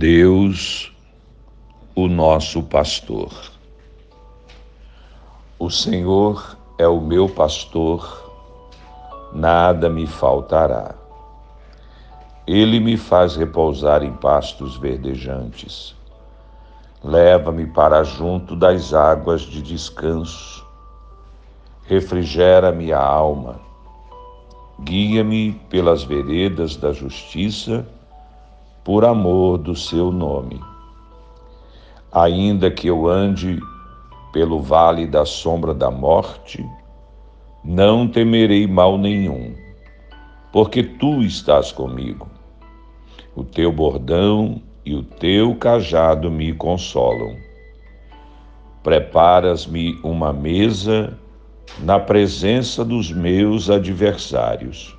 Deus, o nosso pastor. O Senhor é o meu pastor, nada me faltará. Ele me faz repousar em pastos verdejantes. Leva-me para junto das águas de descanso. Refrigera-me a alma. Guia-me pelas veredas da justiça, por amor do seu nome. Ainda que eu ande pelo vale da sombra da morte, não temerei mal nenhum, porque tu estás comigo. O teu bordão e o teu cajado me consolam. Preparas-me uma mesa na presença dos meus adversários.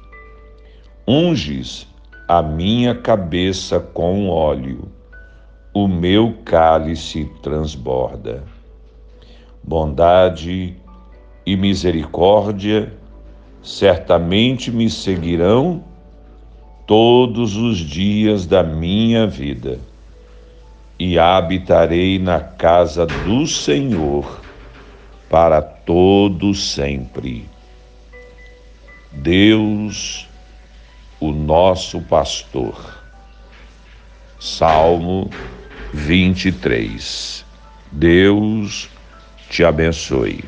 Unges a minha cabeça com óleo, o meu cálice transborda. Bondade e misericórdia certamente me seguirão todos os dias da minha vida e habitarei na casa do Senhor para todo sempre. Deus, o nosso pastor. Salmo 23. Deus te abençoe.